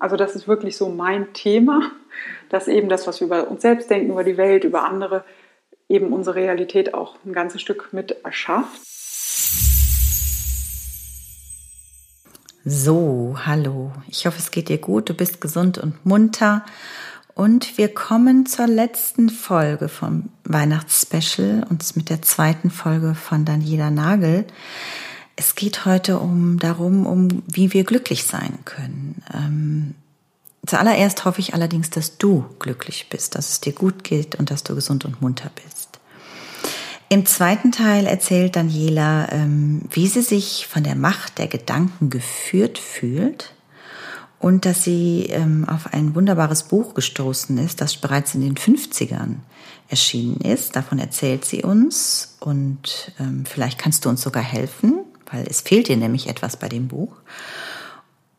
Also das ist wirklich so mein Thema, dass eben das, was wir über uns selbst denken, über die Welt, über andere, eben unsere Realität auch ein ganzes Stück mit erschafft. So, hallo. Ich hoffe, es geht dir gut. Du bist gesund und munter. Und wir kommen zur letzten Folge vom Weihnachtsspecial und mit der zweiten Folge von Daniela Nagel. Es geht heute um darum, um wie wir glücklich sein können. Ähm, zuallererst hoffe ich allerdings, dass du glücklich bist, dass es dir gut geht und dass du gesund und munter bist. Im zweiten Teil erzählt Daniela, ähm, wie sie sich von der Macht der Gedanken geführt fühlt und dass sie ähm, auf ein wunderbares Buch gestoßen ist, das bereits in den 50ern erschienen ist. Davon erzählt sie uns und ähm, vielleicht kannst du uns sogar helfen weil es fehlt ihr nämlich etwas bei dem Buch.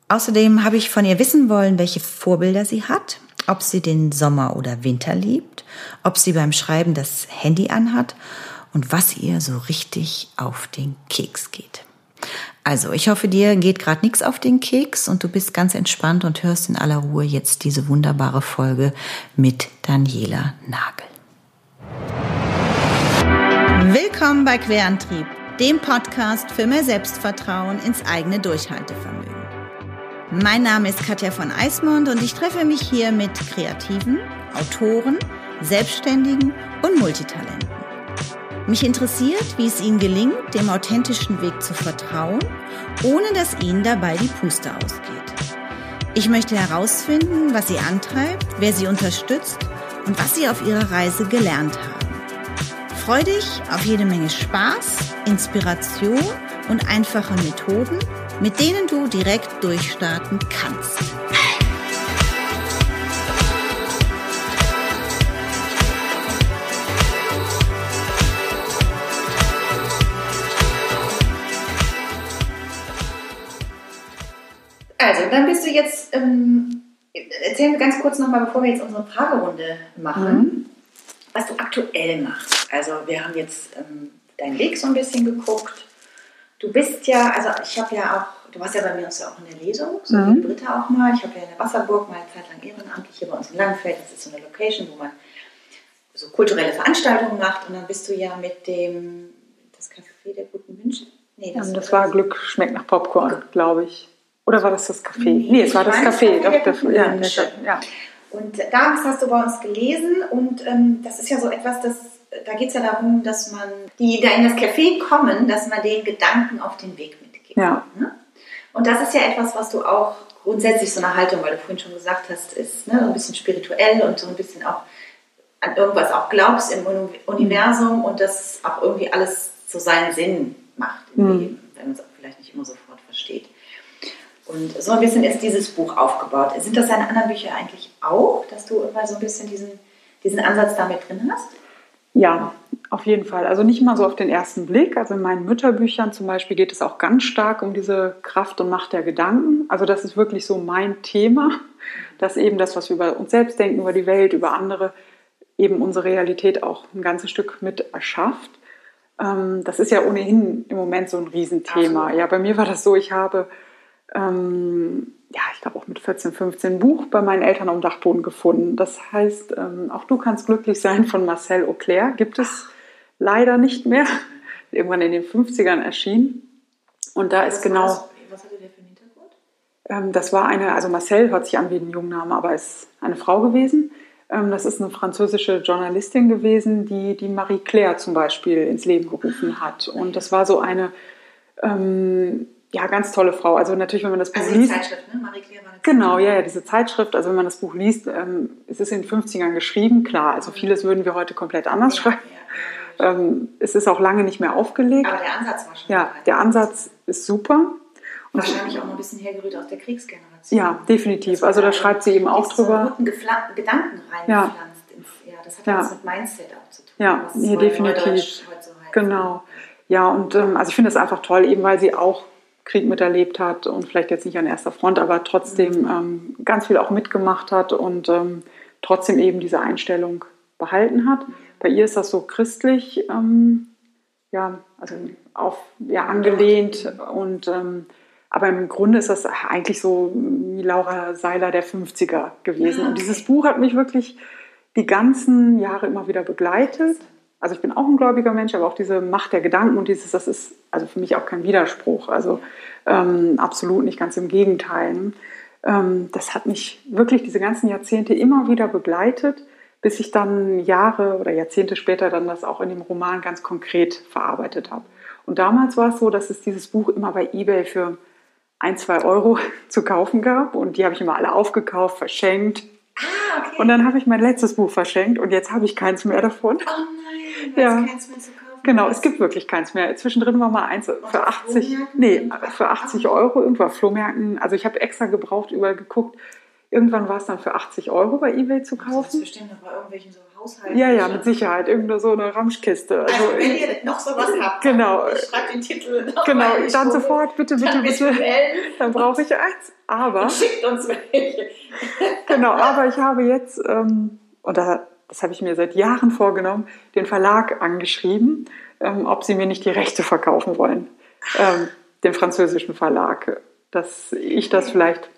Außerdem habe ich von ihr wissen wollen, welche Vorbilder sie hat, ob sie den Sommer oder Winter liebt, ob sie beim Schreiben das Handy anhat und was ihr so richtig auf den Keks geht. Also, ich hoffe, dir geht gerade nichts auf den Keks und du bist ganz entspannt und hörst in aller Ruhe jetzt diese wunderbare Folge mit Daniela Nagel. Willkommen bei Querantrieb dem Podcast für mehr Selbstvertrauen ins eigene Durchhaltevermögen. Mein Name ist Katja von Eismond und ich treffe mich hier mit Kreativen, Autoren, Selbstständigen und Multitalenten. Mich interessiert, wie es ihnen gelingt, dem authentischen Weg zu vertrauen, ohne dass ihnen dabei die Puste ausgeht. Ich möchte herausfinden, was sie antreibt, wer sie unterstützt und was sie auf ihrer Reise gelernt haben. Freu dich auf jede Menge Spaß, Inspiration und einfache Methoden, mit denen du direkt durchstarten kannst. Also, dann bist du jetzt, ähm, erzähl mir ganz kurz nochmal, bevor wir jetzt unsere Fragerunde machen, mhm. Was du aktuell machst. Also wir haben jetzt ähm, deinen Weg so ein bisschen geguckt. Du bist ja, also ich habe ja auch, du warst ja bei mir ja auch in der Lesung, so mhm. wie Britta auch mal. Ich habe ja in der Wasserburg mal eine Zeit lang ehrenamtlich hier bei uns im Landfeld. Das ist so eine Location, wo man so kulturelle Veranstaltungen macht. Und dann bist du ja mit dem, das Café der guten Wünsche. Nee, das, ja, das war Glück schmeckt nach Popcorn, glaube ich. Oder war das das Café? Nee, nee es war das Café. Doch, das, ja, ja. Und damals hast du bei uns gelesen und ähm, das ist ja so etwas, das da geht es ja darum, dass man, die da in das Café kommen, dass man den Gedanken auf den Weg mitgibt. Ja. Ne? Und das ist ja etwas, was du auch grundsätzlich so eine Haltung, weil du vorhin schon gesagt hast, ist ne, ein bisschen spirituell und so ein bisschen auch an irgendwas auch glaubst im Universum und das auch irgendwie alles so seinen Sinn macht im mhm. Leben, wenn man es vielleicht nicht immer sofort versteht. Und so ein bisschen ist dieses Buch aufgebaut. Sind das deine anderen Bücher eigentlich auch, dass du immer so ein bisschen diesen, diesen Ansatz damit drin hast? Ja, auf jeden Fall. Also nicht mal so auf den ersten Blick. Also in meinen Mütterbüchern zum Beispiel geht es auch ganz stark um diese Kraft und Macht der Gedanken. Also das ist wirklich so mein Thema, dass eben das, was wir über uns selbst denken, über die Welt, über andere, eben unsere Realität auch ein ganzes Stück mit erschafft. Ähm, das ist ja ohnehin im Moment so ein Riesenthema. Ja, bei mir war das so, ich habe ähm, ja, ich glaube auch mit 14, 15 Buch bei meinen Eltern am Dachboden gefunden. Das heißt, ähm, auch du kannst glücklich sein von Marcel Auclair. Gibt es leider nicht mehr. Irgendwann in den 50ern erschienen. Und da was ist genau. Das, was hatte der für einen Hintergrund? Ähm, das war eine, also Marcel hört sich an wie ein Jungname, aber ist eine Frau gewesen. Ähm, das ist eine französische Journalistin gewesen, die die Marie Claire zum Beispiel ins Leben gerufen hat. Und das war so eine ähm, ja, ganz tolle Frau. Also natürlich, wenn man das Buch also liest. Zeitschrift, ne? Marie Claire war eine Genau, ja, ja, diese Zeitschrift. Also wenn man das Buch liest, ähm, es ist in den 50ern geschrieben, klar. Also vieles würden wir heute komplett anders ja, schreiben. Ja, ähm, es ist auch lange nicht mehr aufgelegt. Aber der Ansatz war schon Ja, der Ansatz ist super. Und Wahrscheinlich auch noch ein bisschen hergerührt aus der Kriegsgeneration. Ja, definitiv. Also da schreibt sie eben auch drüber. So guten Gedanken reingepflanzt. Ja. das hat ja was mit Mindset auch zu tun. Ja, nee, definitiv. Genau. Ja, und ähm, also ich finde es einfach toll, eben weil sie auch Krieg miterlebt hat und vielleicht jetzt nicht an erster Front, aber trotzdem ähm, ganz viel auch mitgemacht hat und ähm, trotzdem eben diese Einstellung behalten hat. Bei ihr ist das so christlich, ähm, ja, also auf, ja, angelehnt und ähm, Aber im Grunde ist das eigentlich so wie Laura Seiler der 50er gewesen. Okay. Und dieses Buch hat mich wirklich die ganzen Jahre immer wieder begleitet. Also ich bin auch ein gläubiger Mensch, aber auch diese Macht der Gedanken und dieses, das ist also für mich auch kein Widerspruch. Also ähm, absolut nicht, ganz im Gegenteil. Ähm, das hat mich wirklich diese ganzen Jahrzehnte immer wieder begleitet, bis ich dann Jahre oder Jahrzehnte später dann das auch in dem Roman ganz konkret verarbeitet habe. Und damals war es so, dass es dieses Buch immer bei eBay für ein, zwei Euro zu kaufen gab und die habe ich immer alle aufgekauft, verschenkt. Ah, okay. Und dann habe ich mein letztes Buch verschenkt und jetzt habe ich keins mehr davon. Oh nein, ja. keins mehr zu kaufen. Genau, es gibt wirklich keins mehr. Zwischendrin war mal eins für 80, nee, für 80 Euro irgendwo auf Flohmärkten. Also ich habe extra gebraucht, überall geguckt. Irgendwann war es dann für 80 Euro bei eBay zu kaufen. Das ist bestimmt noch bei irgendwelchen so Haushalten. Ja, ja, mit Sicherheit. Irgendeine so eine Ramschkiste. Also, also wenn ihr noch sowas habt, genau. schreibt den Titel noch Genau, dann sofort, bitte, bitte, bitte. Dann brauche ich eins. Aber. Und schickt uns welche. genau, aber ich habe jetzt, ähm, und da, das habe ich mir seit Jahren vorgenommen, den Verlag angeschrieben, ähm, ob sie mir nicht die Rechte verkaufen wollen. Ähm, den französischen Verlag. Dass ich das vielleicht,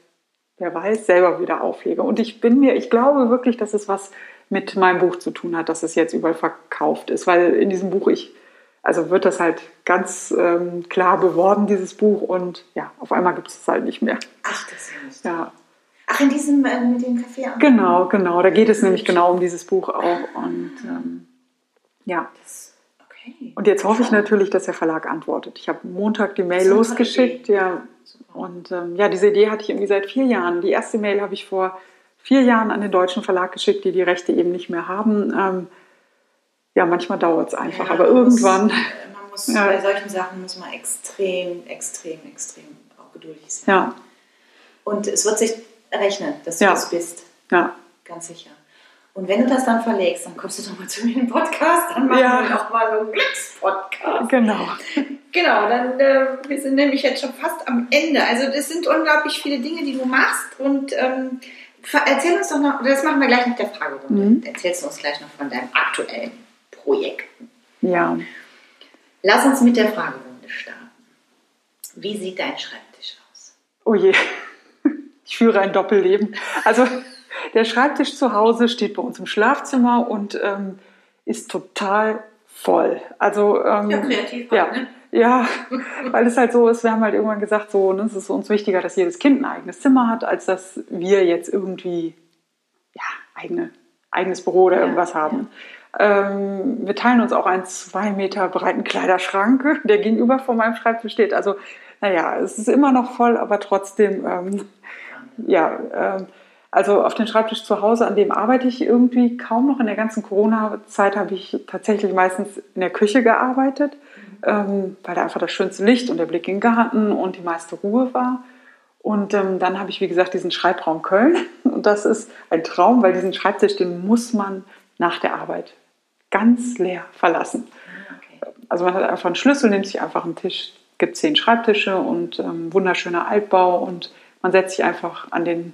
wer weiß, selber wieder auflege. Und ich bin mir, ich glaube wirklich, dass es was mit meinem Buch zu tun hat, dass es jetzt überall verkauft ist, weil in diesem Buch ich, also wird das halt ganz ähm, klar beworben, dieses Buch, und ja, auf einmal gibt es es halt nicht mehr. Ach, das ist ja. Ach, in diesem, äh, mit dem Café. Genau, genau, da geht es nämlich genau um dieses Buch auch und ähm, ja. Das, okay. Und jetzt hoffe ich natürlich, dass der Verlag antwortet. Ich habe Montag die Mail losgeschickt, ja. Und ähm, ja, diese Idee hatte ich irgendwie seit vier Jahren. Die erste Mail habe ich vor vier Jahren an den deutschen Verlag geschickt, die die Rechte eben nicht mehr haben. Ähm, ja, manchmal dauert es einfach, ja, aber irgendwann. Muss, man muss, ja. Bei solchen Sachen muss man extrem, extrem, extrem auch geduldig sein. Ja. Und es wird sich rechnen, dass du ja. das bist. Ja. Ganz sicher. Und wenn du das dann verlegst, dann kommst du doch mal zu mir in den Podcast, dann machen ja. wir auch mal so einen Glückspodcast. Genau. Genau, dann äh, wir sind nämlich jetzt schon fast am Ende. Also das sind unglaublich viele Dinge, die du machst und ähm, Erzähl uns doch noch, das machen wir gleich mit der Fragerunde. Mhm. Erzählst du uns gleich noch von deinem aktuellen Projekt. Ja. Lass uns mit der Fragerunde starten. Wie sieht dein Schreibtisch aus? Oh je, ich führe ein Doppelleben. Also der Schreibtisch zu Hause steht bei uns im Schlafzimmer und ähm, ist total voll. Also ähm, ja, kreativ. Ja, ne? Ja, weil es halt so ist, wir haben halt irgendwann gesagt, so, ne, es ist uns wichtiger, dass jedes Kind ein eigenes Zimmer hat, als dass wir jetzt irgendwie ja, eigene, eigenes Büro oder irgendwas ja, haben. Ja. Ähm, wir teilen uns auch einen zwei Meter breiten Kleiderschrank, der gegenüber von meinem Schreibtisch steht. Also, naja, es ist immer noch voll, aber trotzdem, ähm, ja, ähm, also auf dem Schreibtisch zu Hause, an dem arbeite ich irgendwie kaum noch. In der ganzen Corona-Zeit habe ich tatsächlich meistens in der Küche gearbeitet ähm, weil da einfach das schönste Licht und der Blick in den Garten und die meiste Ruhe war. Und ähm, dann habe ich, wie gesagt, diesen Schreibraum Köln. Und das ist ein Traum, weil diesen Schreibtisch, den muss man nach der Arbeit ganz leer verlassen. Okay. Also man hat einfach einen Schlüssel, nimmt sich einfach einen Tisch, gibt zehn Schreibtische und ähm, wunderschöner Altbau und man setzt sich einfach an den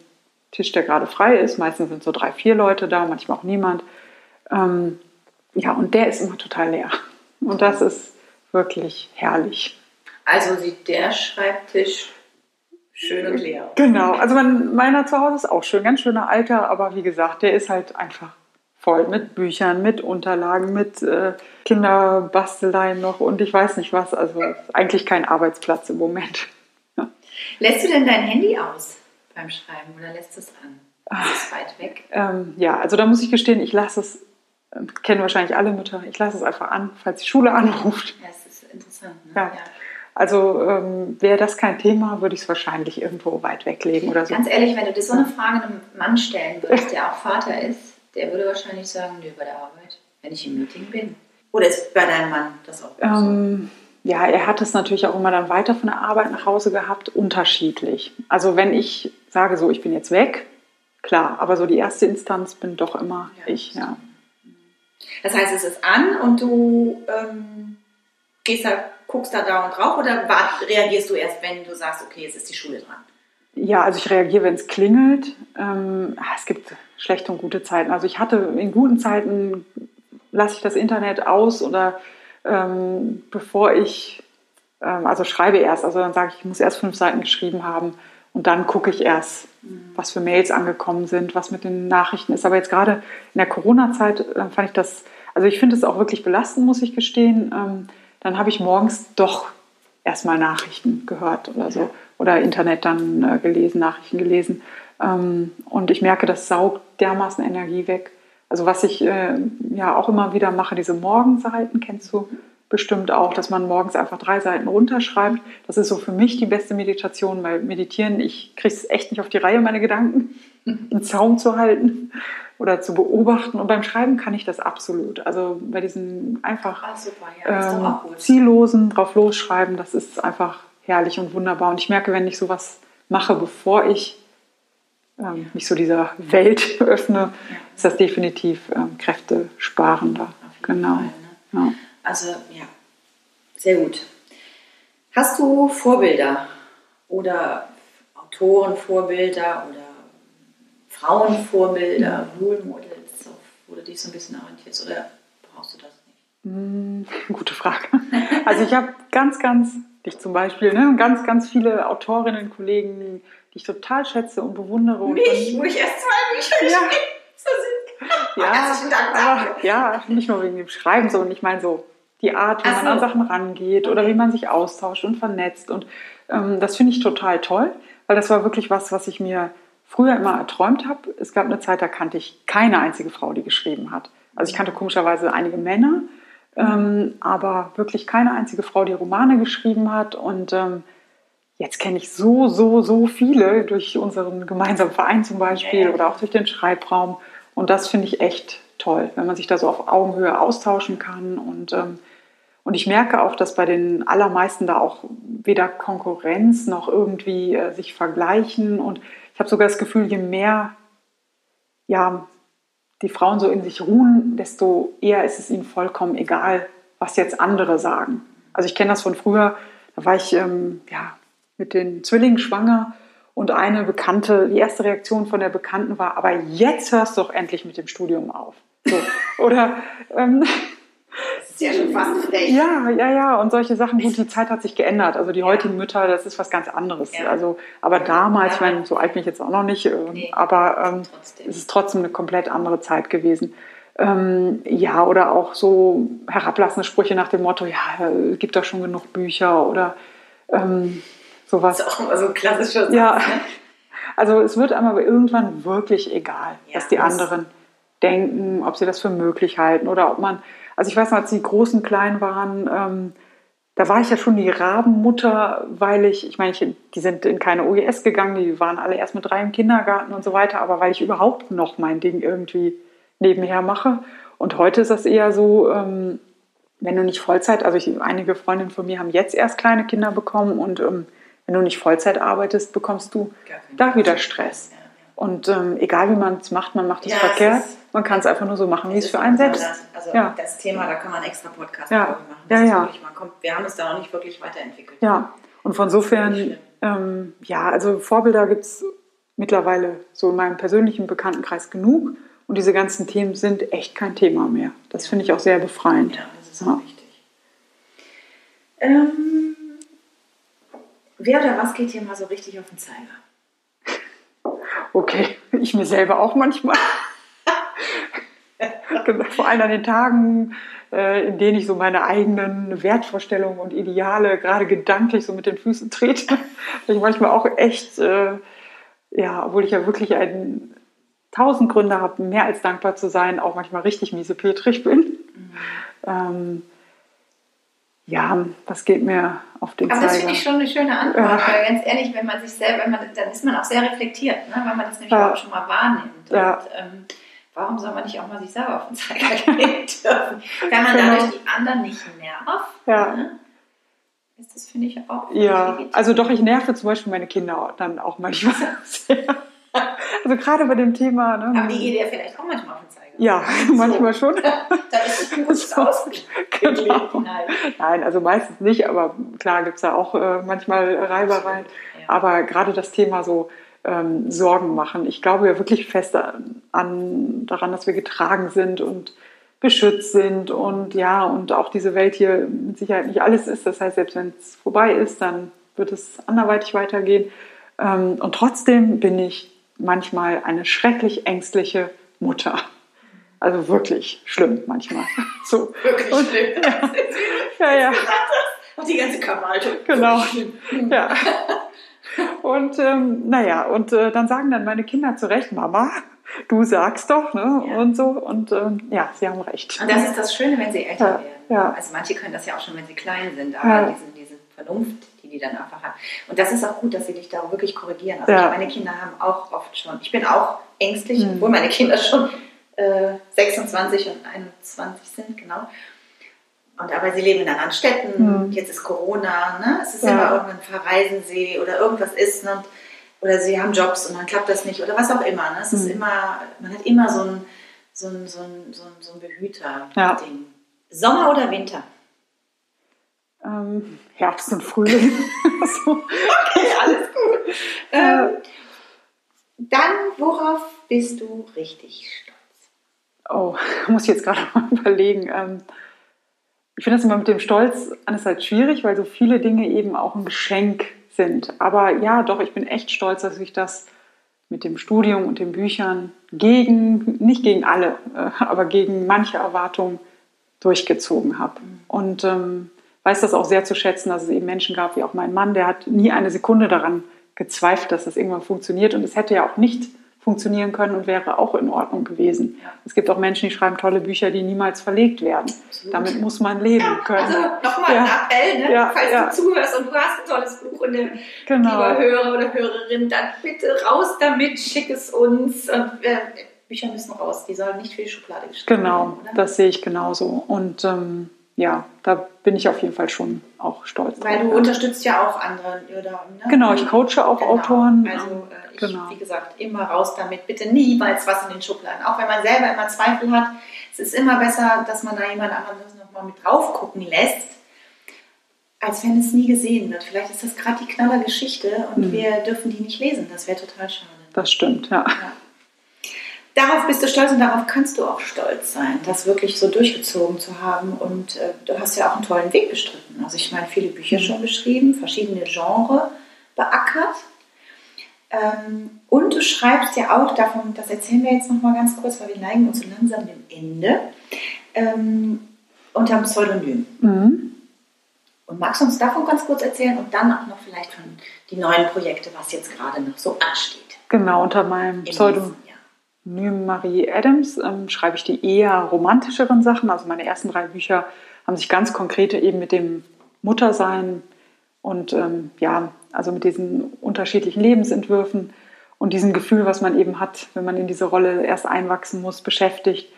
Tisch, der gerade frei ist. Meistens sind so drei, vier Leute da, manchmal auch niemand. Ähm, ja, und der ist immer total leer. Und das ist wirklich herrlich. Also sieht der Schreibtisch schön und leer aus. Genau, also mein, meiner zu Hause ist auch schön, ganz schöner Alter, aber wie gesagt, der ist halt einfach voll mit Büchern, mit Unterlagen, mit äh, Kinderbasteleien noch und ich weiß nicht was. Also eigentlich kein Arbeitsplatz im Moment. Lässt du denn dein Handy aus beim Schreiben oder lässt es an? Ist es weit weg? Ähm, ja, also da muss ich gestehen, ich lasse es kennen wahrscheinlich alle Mütter. Ich lasse es einfach an, falls die Schule anruft. Ja, es ist interessant. Ne? Ja. ja. Also ähm, wäre das kein Thema, würde ich es wahrscheinlich irgendwo weit weglegen oder so. Ganz ehrlich, wenn du dir so eine Frage einem Mann stellen würdest, der auch Vater ist, der würde wahrscheinlich sagen, nö, bei der Arbeit, wenn ich im Meeting bin. Oder ist bei deinem Mann das auch ähm, so? Ja, er hat es natürlich auch immer dann weiter von der Arbeit nach Hause gehabt, unterschiedlich. Also wenn ich sage so, ich bin jetzt weg, klar, aber so die erste Instanz bin doch immer ja, ich, ja. Das heißt, es ist an und du ähm, gehst da, guckst da dauernd drauf oder reagierst du erst, wenn du sagst, okay, jetzt ist die Schule dran? Ja, also ich reagiere, wenn es klingelt. Ähm, ah, es gibt schlechte und gute Zeiten. Also ich hatte in guten Zeiten, lasse ich das Internet aus oder ähm, bevor ich ähm, also schreibe erst. Also dann sage ich, ich muss erst fünf Seiten geschrieben haben und dann gucke ich erst, mhm. was für Mails angekommen sind, was mit den Nachrichten ist. Aber jetzt gerade in der Corona-Zeit äh, fand ich das, also ich finde es auch wirklich belastend, muss ich gestehen. Ähm, dann habe ich morgens doch erstmal Nachrichten gehört oder so oder Internet dann äh, gelesen, Nachrichten gelesen. Ähm, und ich merke, das saugt dermaßen Energie weg. Also was ich äh, ja auch immer wieder mache, diese Morgenseiten, kennst du bestimmt auch, dass man morgens einfach drei Seiten runterschreibt. Das ist so für mich die beste Meditation, weil meditieren, ich kriege es echt nicht auf die Reihe, meine Gedanken im Zaum zu halten oder zu beobachten. Und beim Schreiben kann ich das absolut. Also bei diesen einfach ah, super, ja, ähm, ziellosen drauf losschreiben, das ist einfach herrlich und wunderbar. Und ich merke, wenn ich sowas mache, bevor ich ähm, mich so dieser Welt öffne, ja. Ist das definitiv ähm, kräftesparender. Genau. Fall, ne? ja. Also ja, sehr gut. Hast du Vorbilder oder Autorenvorbilder oder Frauenvorbilder, Role Models, wo du dich so ein bisschen orientierst oder brauchst du das nicht? Hm, gute Frage. Also ich habe ganz, ganz, dich zum Beispiel, ne, ganz, ganz viele Autorinnen, Kollegen, die ich total schätze und bewundere. Mich, und wo ich erst zwei Bücher ja. So ja, Herzlichen Dank aber, ja, nicht nur wegen dem Schreiben, sondern ich meine so die Art, wie Ach man an Sachen rangeht okay. oder wie man sich austauscht und vernetzt. Und ähm, das finde ich total toll, weil das war wirklich was, was ich mir früher immer erträumt habe. Es gab eine Zeit, da kannte ich keine einzige Frau, die geschrieben hat. Also ich kannte komischerweise einige Männer, ähm, aber wirklich keine einzige Frau, die Romane geschrieben hat. Und ähm, jetzt kenne ich so, so, so viele durch unseren gemeinsamen Verein zum Beispiel oder auch durch den Schreibraum. Und das finde ich echt toll, wenn man sich da so auf Augenhöhe austauschen kann. Und, ähm, und ich merke auch, dass bei den allermeisten da auch weder Konkurrenz noch irgendwie äh, sich vergleichen. Und ich habe sogar das Gefühl, je mehr ja, die Frauen so in sich ruhen, desto eher ist es ihnen vollkommen egal, was jetzt andere sagen. Also ich kenne das von früher, da war ich ähm, ja, mit den Zwillingen schwanger und eine Bekannte, die erste Reaktion von der Bekannten war, aber jetzt hörst du doch endlich mit dem Studium auf. So. Oder ähm, ist ja schon fast frech. Ja, ja, ja. Und solche Sachen, gut, die Zeit hat sich geändert. Also die heutigen Mütter, das ist was ganz anderes. Ja. Also, aber damals, ich meine, so alt bin ich jetzt auch noch nicht, äh, nee, aber ähm, es ist trotzdem eine komplett andere Zeit gewesen. Ähm, ja, oder auch so herablassende Sprüche nach dem Motto, ja, es gibt doch schon genug Bücher oder ähm, sowas. Das ist auch immer so ein klassischer Satz, Ja, ne? also es wird einem aber irgendwann wirklich egal, ja, was die anderen denken, ob sie das für möglich halten oder ob man also ich weiß noch, als die Großen klein waren, ähm, da war ich ja schon die Rabenmutter, weil ich, ich meine, ich, die sind in keine OES gegangen, die waren alle erst mit drei im Kindergarten und so weiter, aber weil ich überhaupt noch mein Ding irgendwie nebenher mache. Und heute ist das eher so, ähm, wenn du nicht Vollzeit, also ich, einige Freundinnen von mir haben jetzt erst kleine Kinder bekommen und ähm, wenn du nicht Vollzeit arbeitest, bekommst du da wieder Stress. Und ähm, egal wie man es macht, man macht es ja, verkehrt. Man kann es einfach nur so machen, wie es für einen selbst. Das, also ja. das Thema, da kann man extra Podcast ja. machen. Das ja, ja. Wirklich, kommt, wir haben es da noch nicht wirklich weiterentwickelt. Ja, und von sofern, ähm, ja, also Vorbilder gibt es mittlerweile so in meinem persönlichen Bekanntenkreis genug. Und diese ganzen Themen sind echt kein Thema mehr. Das finde ich auch sehr befreiend. Ja, das ist auch wichtig. Ähm, wer oder was geht hier mal so richtig auf den Zeiger? Okay, ich mir selber auch manchmal. Vor allem an den Tagen, äh, in denen ich so meine eigenen Wertvorstellungen und Ideale gerade gedanklich so mit den Füßen trete. ich manchmal auch echt, äh, ja, obwohl ich ja wirklich einen tausend Gründe habe, mehr als dankbar zu sein, auch manchmal richtig miesepetrig bin. Mhm. Ähm, ja, das geht mir auf den Aber Zeiger. das finde ich schon eine schöne Antwort, ja. weil ganz ehrlich, wenn man sich selber, wenn man, dann ist man auch sehr reflektiert, ne? weil man das nämlich ja. auch schon mal wahrnimmt. Ja. Und, ähm, warum soll man nicht auch mal sich selber auf den Zeiger gehen dürfen? Wenn man genau. dadurch die anderen nicht nervt, ja. ne? ist das, finde ich, auch Ja, also doch, ich nerve zum Beispiel meine Kinder dann auch manchmal sehr. Also gerade bei dem Thema. Ne? Aber die geht ja vielleicht auch manchmal auf den. Ja, so. manchmal schon. da ist ein gutes so, genau. Nein, also meistens nicht, aber klar gibt es da auch äh, manchmal Reibereien. Ja. Aber gerade das Thema so ähm, Sorgen machen. Ich glaube ja wirklich fest an, daran, dass wir getragen sind und beschützt sind und ja, und auch diese Welt hier mit Sicherheit nicht alles ist. Das heißt, selbst wenn es vorbei ist, dann wird es anderweitig weitergehen. Ähm, und trotzdem bin ich manchmal eine schrecklich ängstliche Mutter. Also wirklich schlimm manchmal. So. Wirklich und, schlimm. Ja, ja. ja. Und die ganze Körperhaltung. Genau. Ja. Und ähm, naja, und äh, dann sagen dann meine Kinder zu Recht, Mama, du sagst doch, ne? Ja. Und so. Und ähm, ja, sie haben recht. Und das ist das Schöne, wenn sie älter ja. werden. Ja. Also manche können das ja auch schon, wenn sie klein sind, aber diese, diese Vernunft, die die dann einfach haben. Und das ist auch gut, dass sie dich da wirklich korrigieren. Also meine Kinder haben auch oft schon, ich bin auch ängstlich, mhm. obwohl meine Kinder schon äh, 26 und 21 sind, genau. Und aber sie leben in anderen Städten, mhm. jetzt ist Corona, ne? es ist ja. immer irgendwann verreisen sie oder irgendwas ist ne? oder sie haben Jobs und dann klappt das nicht oder was auch immer. Ne? Es mhm. ist immer, man hat immer so ein, so ein, so ein, so ein, so ein Behüter-Ding. Ja. Sommer oder Winter? Ähm, Herbst und Frühling. so. Okay, alles gut. Ähm, dann, worauf bist du richtig stolz? Oh, muss ich jetzt gerade mal überlegen. Ähm, ich finde das immer mit dem Stolz einerseits schwierig, weil so viele Dinge eben auch ein Geschenk sind. Aber ja, doch, ich bin echt stolz, dass ich das mit dem Studium und den Büchern gegen, nicht gegen alle, äh, aber gegen manche Erwartungen durchgezogen habe. Und ähm, weiß das auch sehr zu schätzen, dass es eben Menschen gab, wie auch mein Mann, der hat nie eine Sekunde daran gezweifelt, dass das irgendwann funktioniert. Und es hätte ja auch nicht funktionieren können und wäre auch in Ordnung gewesen. Ja. Es gibt auch Menschen, die schreiben tolle Bücher, die niemals verlegt werden. Absolut. Damit muss man leben ja, können. Also nochmal ja. ein Appell, ne? ja, falls du zuhörst und du hast ein tolles Buch und der genau. lieber Hörer oder Hörerin, dann bitte raus damit, schick es uns. Und, äh, Bücher müssen raus, die sollen nicht für die Schublade geschrieben genau, werden. Genau, das sehe ich genauso. Und ähm, ja, da bin ich auf jeden Fall schon auch stolz Weil drauf. Weil du unterstützt ja auch andere. Oder, ne? Genau, ich coache auch genau. Autoren. Also äh, ich, genau. wie gesagt, immer raus damit. Bitte niemals was in den Schubladen. Auch wenn man selber immer Zweifel hat. Es ist immer besser, dass man da jemand anderes nochmal mit drauf gucken lässt, als wenn es nie gesehen wird. Vielleicht ist das gerade die knaller Geschichte und mhm. wir dürfen die nicht lesen. Das wäre total schade. Das stimmt, ja. ja darauf bist du stolz und darauf kannst du auch stolz sein, das wirklich so durchgezogen zu haben. Und äh, du hast ja auch einen tollen Weg bestritten. Also ich meine, viele Bücher mhm. schon geschrieben, verschiedene Genres beackert. Ähm, und du schreibst ja auch davon, das erzählen wir jetzt nochmal ganz kurz, weil wir neigen uns so langsam dem Ende, ähm, unter einem Pseudonym. Mhm. Und magst du uns davon ganz kurz erzählen und dann auch noch vielleicht von den neuen Projekten, was jetzt gerade noch so ansteht? Genau, unter meinem Pseudonym. Marie Adams ähm, schreibe ich die eher romantischeren Sachen. Also meine ersten drei Bücher haben sich ganz konkret eben mit dem Muttersein und ähm, ja, also mit diesen unterschiedlichen Lebensentwürfen und diesem Gefühl, was man eben hat, wenn man in diese Rolle erst einwachsen muss, beschäftigt,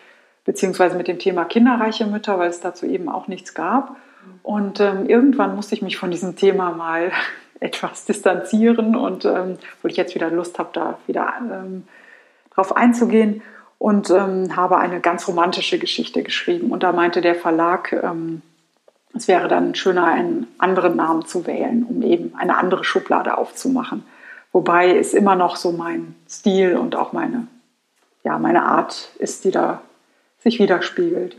beziehungsweise mit dem Thema kinderreiche Mütter, weil es dazu eben auch nichts gab. Und ähm, irgendwann musste ich mich von diesem Thema mal etwas distanzieren und ähm, wo ich jetzt wieder Lust habe, da wieder ähm, drauf einzugehen und ähm, habe eine ganz romantische Geschichte geschrieben. Und da meinte der Verlag, ähm, es wäre dann schöner, einen anderen Namen zu wählen, um eben eine andere Schublade aufzumachen. Wobei es immer noch so mein Stil und auch meine, ja, meine Art ist, die da sich widerspiegelt.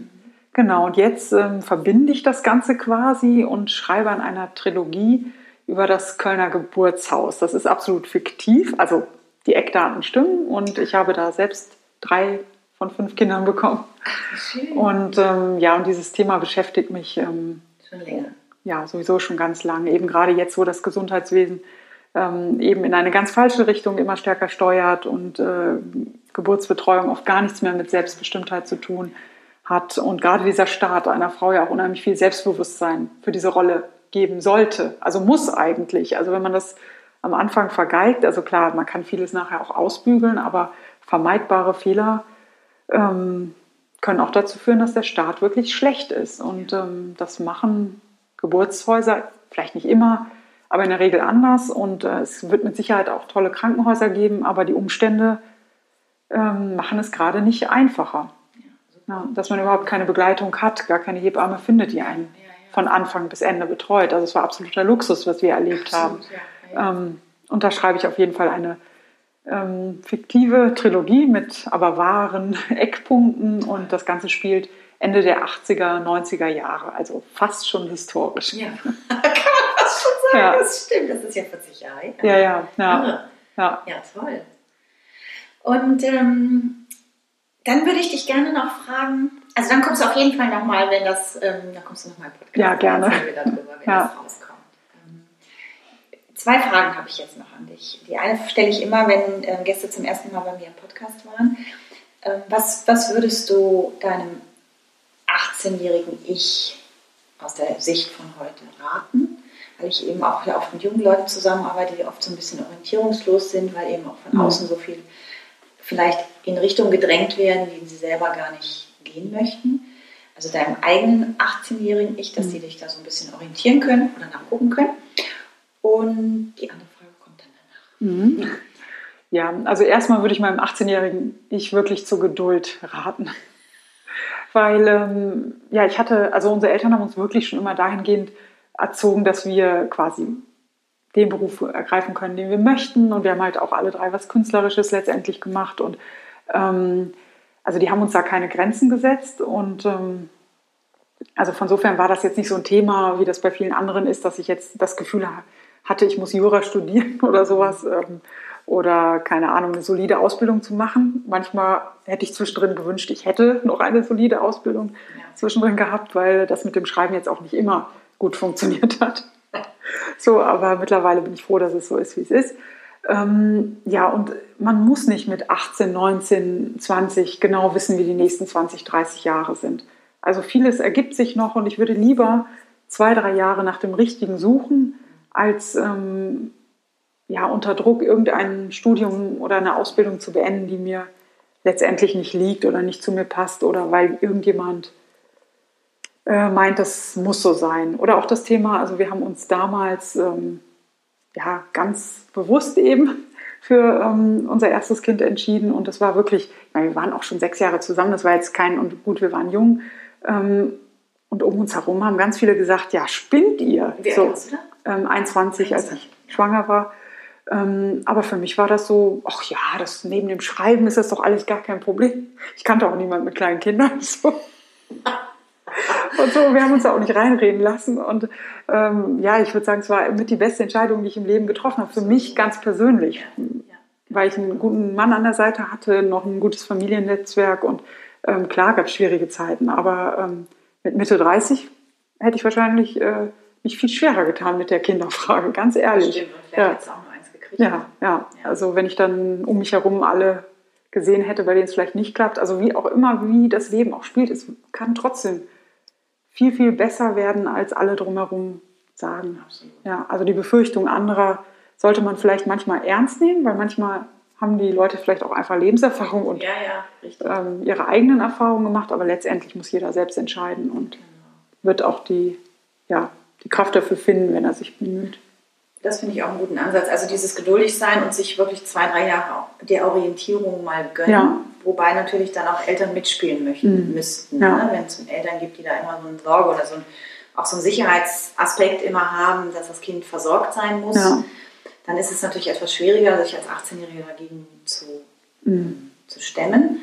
Genau, und jetzt ähm, verbinde ich das Ganze quasi und schreibe an einer Trilogie über das Kölner Geburtshaus. Das ist absolut fiktiv, also die Eckdaten stimmen und ich habe da selbst drei von fünf Kindern bekommen. Schön. Und ähm, ja, und dieses Thema beschäftigt mich ähm, schon länger. Ja, sowieso schon ganz lange. Eben gerade jetzt, wo das Gesundheitswesen ähm, eben in eine ganz falsche Richtung immer stärker steuert und äh, Geburtsbetreuung oft gar nichts mehr mit Selbstbestimmtheit zu tun hat. Und gerade dieser Start einer Frau ja auch unheimlich viel Selbstbewusstsein für diese Rolle geben sollte. Also muss eigentlich. Also wenn man das am Anfang vergeigt. Also klar, man kann vieles nachher auch ausbügeln, aber vermeidbare Fehler ähm, können auch dazu führen, dass der Start wirklich schlecht ist. Und ähm, das machen Geburtshäuser vielleicht nicht immer, aber in der Regel anders. Und äh, es wird mit Sicherheit auch tolle Krankenhäuser geben, aber die Umstände ähm, machen es gerade nicht einfacher. Ja, dass man überhaupt keine Begleitung hat, gar keine Hebamme findet, die einen von Anfang bis Ende betreut. Also es war absoluter Luxus, was wir erlebt Absolut, haben. Ja. Ähm, und da schreibe ich auf jeden Fall eine ähm, fiktive Trilogie mit aber wahren Eckpunkten und das Ganze spielt Ende der 80er, 90er Jahre, also fast schon historisch. Ja, kann man fast schon sagen, ja. das stimmt, das ist ja 40 Jahre. Ja, ja, ja. Ja, ja toll. Und ähm, dann würde ich dich gerne noch fragen, also dann kommst du auf jeden Fall nochmal, wenn das, ähm, dann kommst du nochmal Podcast. Ja, gerne. Wir darüber, wenn ja. das rauskommt. Ähm, zwei Fragen habe ich jetzt noch an dich. Die eine stelle ich immer, wenn äh, Gäste zum ersten Mal bei mir im Podcast waren. Ähm, was, was würdest du deinem 18-jährigen Ich aus der Sicht von heute raten? Weil ich eben auch oft mit jungen Leuten zusammenarbeite, die oft so ein bisschen orientierungslos sind, weil eben auch von mhm. außen so viel vielleicht in Richtung gedrängt werden, die sie selber gar nicht gehen möchten. Also deinem eigenen 18-jährigen Ich, dass mhm. die dich da so ein bisschen orientieren können oder nachgucken können. Und die andere Frage kommt dann danach. Mhm. Ja, also erstmal würde ich meinem 18-jährigen Ich wirklich zur Geduld raten. Weil, ähm, ja, ich hatte, also unsere Eltern haben uns wirklich schon immer dahingehend erzogen, dass wir quasi den Beruf ergreifen können, den wir möchten. Und wir haben halt auch alle drei was Künstlerisches letztendlich gemacht. Und ähm, also die haben uns da keine Grenzen gesetzt. Und ähm, also von insofern war das jetzt nicht so ein Thema, wie das bei vielen anderen ist, dass ich jetzt das Gefühl hatte, ich muss Jura studieren oder sowas. Ähm, oder keine Ahnung, eine solide Ausbildung zu machen. Manchmal hätte ich zwischendrin gewünscht, ich hätte noch eine solide Ausbildung zwischendrin gehabt, weil das mit dem Schreiben jetzt auch nicht immer gut funktioniert hat. So, aber mittlerweile bin ich froh, dass es so ist, wie es ist. Ähm, ja, und man muss nicht mit 18, 19, 20 genau wissen, wie die nächsten 20, 30 Jahre sind. Also vieles ergibt sich noch und ich würde lieber zwei, drei Jahre nach dem Richtigen suchen, als ähm, ja, unter Druck irgendein Studium oder eine Ausbildung zu beenden, die mir letztendlich nicht liegt oder nicht zu mir passt oder weil irgendjemand äh, meint, das muss so sein. Oder auch das Thema, also wir haben uns damals ähm, ja, ganz bewusst eben für ähm, unser erstes Kind entschieden und das war wirklich, meine, wir waren auch schon sechs Jahre zusammen, das war jetzt kein, und gut, wir waren jung ähm, und um uns herum haben ganz viele gesagt, ja, spinnt ihr? Wie so, alt ähm, 21, als ich schwanger war. Ähm, aber für mich war das so, ach ja, das neben dem Schreiben ist das doch alles gar kein Problem. Ich kannte auch niemanden mit kleinen Kindern. So. und so, wir haben uns da auch nicht reinreden lassen. Und ähm, ja, ich würde sagen, es war mit die beste Entscheidung, die ich im Leben getroffen habe, für mich ganz persönlich. Weil ich einen guten Mann an der Seite hatte, noch ein gutes Familiennetzwerk und ähm, klar gab es schwierige Zeiten, aber ähm, mit Mitte 30 hätte ich wahrscheinlich äh, mich viel schwerer getan mit der Kinderfrage, ganz ehrlich. Stimmt, und ja. jetzt auch eins gekriegt. Ja, ja, ja. Also wenn ich dann um mich herum alle gesehen hätte, bei denen es vielleicht nicht klappt, also wie auch immer, wie das Leben auch spielt, es kann trotzdem viel, viel besser werden, als alle drumherum sagen. Absolut. Ja, also die Befürchtung anderer sollte man vielleicht manchmal ernst nehmen, weil manchmal haben die Leute vielleicht auch einfach Lebenserfahrung und ja, ja, ähm, ihre eigenen Erfahrungen gemacht, aber letztendlich muss jeder selbst entscheiden und genau. wird auch die, ja, die Kraft dafür finden, wenn er sich bemüht. Das finde ich auch einen guten Ansatz. Also dieses geduldig sein und sich wirklich zwei, drei Jahre der Orientierung mal gönnen. Ja. Wobei natürlich dann auch Eltern mitspielen möchten, mhm. müssten. Ja. Ne? Wenn es Eltern gibt, die da immer so eine Sorge oder so ein, auch so einen Sicherheitsaspekt immer haben, dass das Kind versorgt sein muss, ja. dann ist es natürlich etwas schwieriger, sich als 18-Jähriger dagegen zu, mhm. zu stemmen.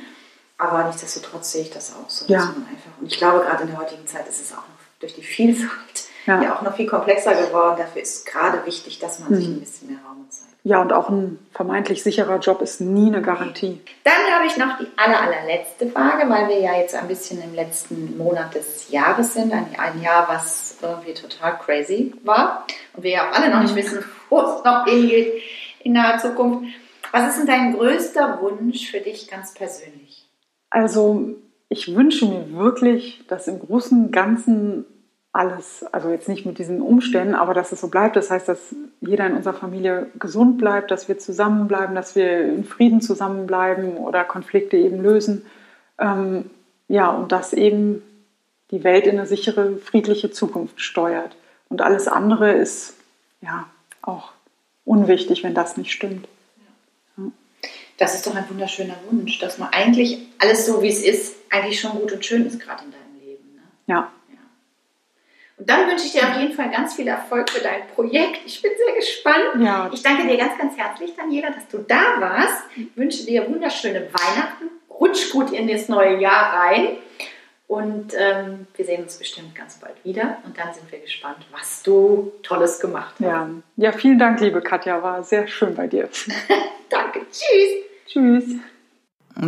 Aber nichtsdestotrotz sehe ich das auch so. Ja. Einfach, und ich glaube, gerade in der heutigen Zeit ist es auch noch durch die Vielfalt ja. ja. auch noch viel komplexer geworden. Dafür ist gerade wichtig, dass man mhm. sich ein bisschen mehr Raum und Zeit ja, und auch ein vermeintlich sicherer Job ist nie eine Garantie. Dann habe ich noch die aller, allerletzte Frage, weil wir ja jetzt ein bisschen im letzten Monat des Jahres sind. Ein, ein Jahr, was irgendwie total crazy war. Und wir ja auch alle noch nicht wissen, wo es noch hingeht in naher Zukunft. Was ist denn dein größter Wunsch für dich ganz persönlich? Also, ich wünsche mir wirklich, dass im Großen und Ganzen alles, also jetzt nicht mit diesen Umständen, aber dass es so bleibt. Das heißt, dass jeder in unserer Familie gesund bleibt, dass wir zusammenbleiben, dass wir in Frieden zusammenbleiben oder Konflikte eben lösen. Ähm, ja, und dass eben die Welt in eine sichere, friedliche Zukunft steuert. Und alles andere ist ja auch unwichtig, wenn das nicht stimmt. Das ist doch ein wunderschöner Wunsch, dass man eigentlich alles so, wie es ist, eigentlich schon gut und schön ist, gerade in deinem Leben. Ne? Ja. Und dann wünsche ich dir auf jeden Fall ganz viel Erfolg für dein Projekt. Ich bin sehr gespannt. Ja. Ich danke dir ganz, ganz herzlich, Daniela, dass du da warst. Ich wünsche dir wunderschöne Weihnachten. Rutsch gut in das neue Jahr rein. Und ähm, wir sehen uns bestimmt ganz bald wieder. Und dann sind wir gespannt, was du Tolles gemacht hast. Ja, ja vielen Dank, liebe Katja. War sehr schön bei dir. Danke. Tschüss. Tschüss.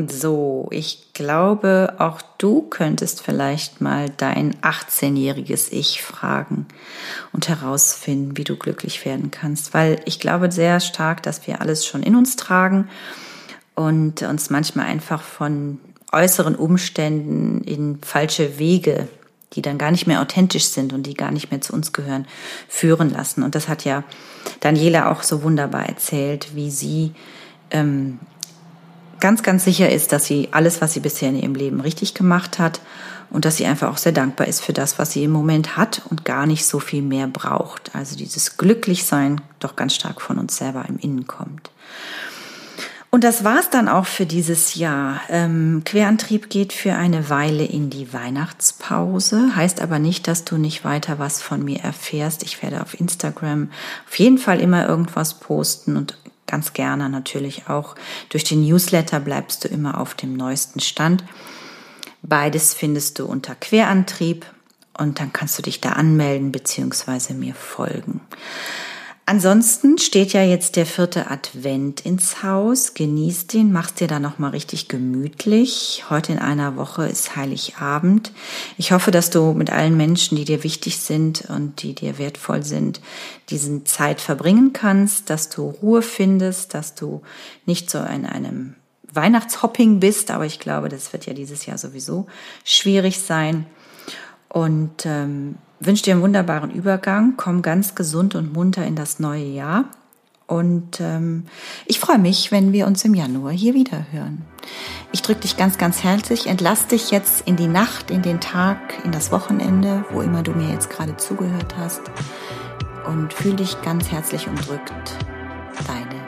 So, ich glaube, auch du könntest vielleicht mal dein 18-jähriges Ich fragen und herausfinden, wie du glücklich werden kannst. Weil ich glaube sehr stark, dass wir alles schon in uns tragen und uns manchmal einfach von äußeren Umständen in falsche Wege, die dann gar nicht mehr authentisch sind und die gar nicht mehr zu uns gehören, führen lassen. Und das hat ja Daniela auch so wunderbar erzählt, wie sie ähm, ganz, ganz sicher ist, dass sie alles, was sie bisher in ihrem Leben richtig gemacht hat und dass sie einfach auch sehr dankbar ist für das, was sie im Moment hat und gar nicht so viel mehr braucht. Also dieses Glücklichsein doch ganz stark von uns selber im Innen kommt. Und das war's dann auch für dieses Jahr. Ähm, Querantrieb geht für eine Weile in die Weihnachtspause, heißt aber nicht, dass du nicht weiter was von mir erfährst. Ich werde auf Instagram auf jeden Fall immer irgendwas posten und ganz gerne natürlich auch durch den Newsletter bleibst du immer auf dem neuesten Stand. Beides findest du unter Querantrieb und dann kannst du dich da anmelden bzw. mir folgen. Ansonsten steht ja jetzt der vierte Advent ins Haus. Genieß den, mach's dir da nochmal richtig gemütlich. Heute in einer Woche ist Heiligabend. Ich hoffe, dass du mit allen Menschen, die dir wichtig sind und die dir wertvoll sind, diesen Zeit verbringen kannst, dass du Ruhe findest, dass du nicht so in einem Weihnachtshopping bist, aber ich glaube, das wird ja dieses Jahr sowieso schwierig sein. Und ähm, wünsche dir einen wunderbaren Übergang. Komm ganz gesund und munter in das neue Jahr. Und ähm, ich freue mich, wenn wir uns im Januar hier wieder hören. Ich drücke dich ganz, ganz herzlich, entlass dich jetzt in die Nacht, in den Tag, in das Wochenende, wo immer du mir jetzt gerade zugehört hast. Und fühle dich ganz herzlich umdrückt. Deine